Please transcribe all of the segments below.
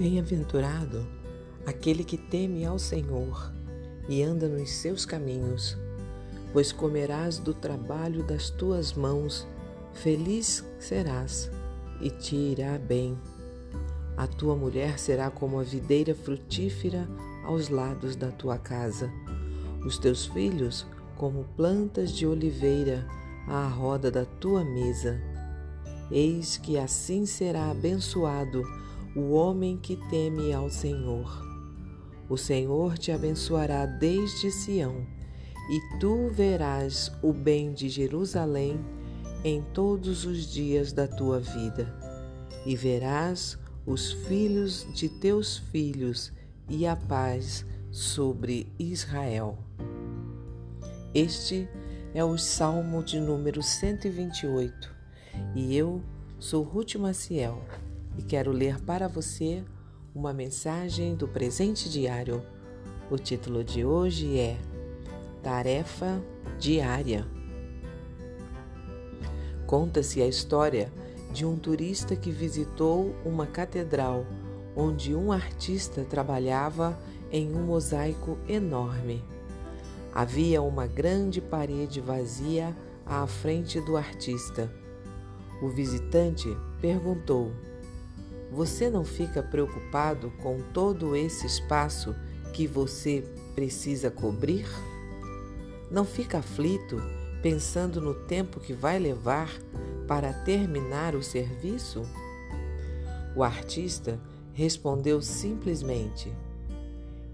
Bem-aventurado aquele que teme ao Senhor e anda nos seus caminhos, pois comerás do trabalho das tuas mãos, feliz serás e te irá bem. A tua mulher será como a videira frutífera aos lados da tua casa, os teus filhos como plantas de oliveira à roda da tua mesa. Eis que assim será abençoado o homem que teme ao Senhor. O Senhor te abençoará desde Sião, e tu verás o bem de Jerusalém em todos os dias da tua vida, e verás os filhos de teus filhos e a paz sobre Israel. Este é o Salmo de número 128 e eu sou Ruth Maciel e quero ler para você uma mensagem do presente diário. O título de hoje é Tarefa Diária. Conta-se a história de um turista que visitou uma catedral onde um artista trabalhava em um mosaico enorme. Havia uma grande parede vazia à frente do artista. O visitante perguntou: você não fica preocupado com todo esse espaço que você precisa cobrir? Não fica aflito pensando no tempo que vai levar para terminar o serviço? O artista respondeu simplesmente: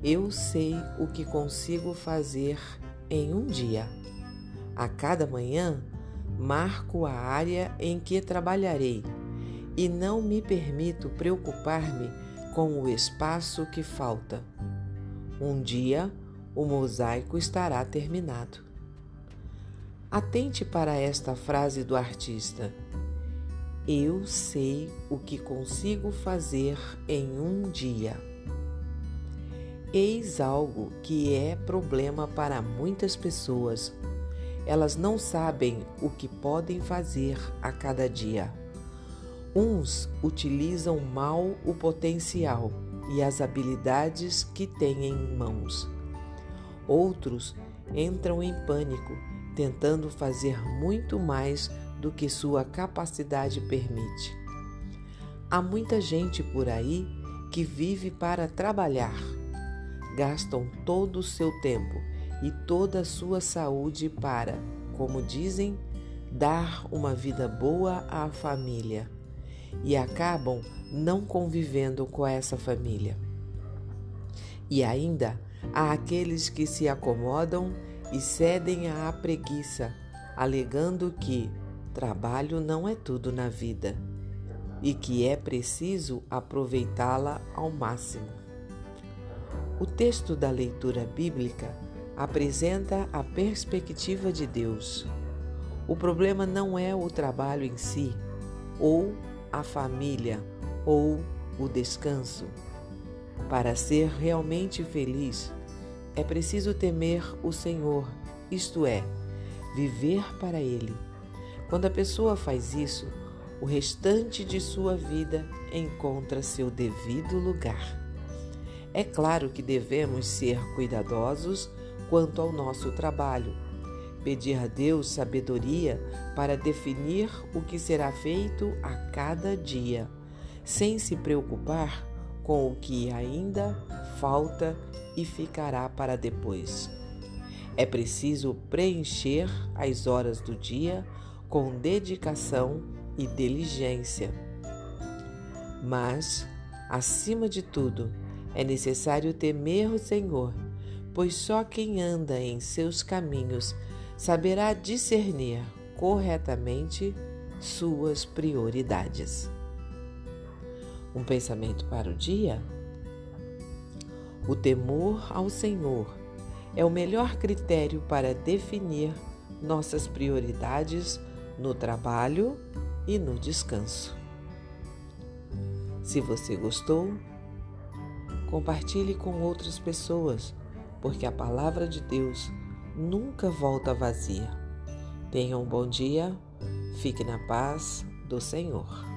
Eu sei o que consigo fazer em um dia. A cada manhã, marco a área em que trabalharei e não me permito preocupar-me com o espaço que falta. Um dia o mosaico estará terminado. Atente para esta frase do artista. Eu sei o que consigo fazer em um dia. Eis algo que é problema para muitas pessoas. Elas não sabem o que podem fazer a cada dia. Uns utilizam mal o potencial e as habilidades que têm em mãos. Outros entram em pânico, tentando fazer muito mais do que sua capacidade permite. Há muita gente por aí que vive para trabalhar. Gastam todo o seu tempo e toda a sua saúde para, como dizem, dar uma vida boa à família e acabam não convivendo com essa família. E ainda há aqueles que se acomodam e cedem à preguiça, alegando que trabalho não é tudo na vida e que é preciso aproveitá-la ao máximo. O texto da leitura bíblica apresenta a perspectiva de Deus. O problema não é o trabalho em si ou a família ou o descanso. Para ser realmente feliz, é preciso temer o Senhor, isto é, viver para Ele. Quando a pessoa faz isso, o restante de sua vida encontra seu devido lugar. É claro que devemos ser cuidadosos quanto ao nosso trabalho pedir a Deus sabedoria para definir o que será feito a cada dia, sem se preocupar com o que ainda falta e ficará para depois. É preciso preencher as horas do dia com dedicação e diligência. Mas, acima de tudo, é necessário temer o Senhor, pois só quem anda em seus caminhos saberá discernir corretamente suas prioridades. Um pensamento para o dia? O temor ao Senhor é o melhor critério para definir nossas prioridades no trabalho e no descanso. Se você gostou, compartilhe com outras pessoas, porque a palavra de Deus nunca volta vazia. Tenha um bom dia, fique na paz do Senhor.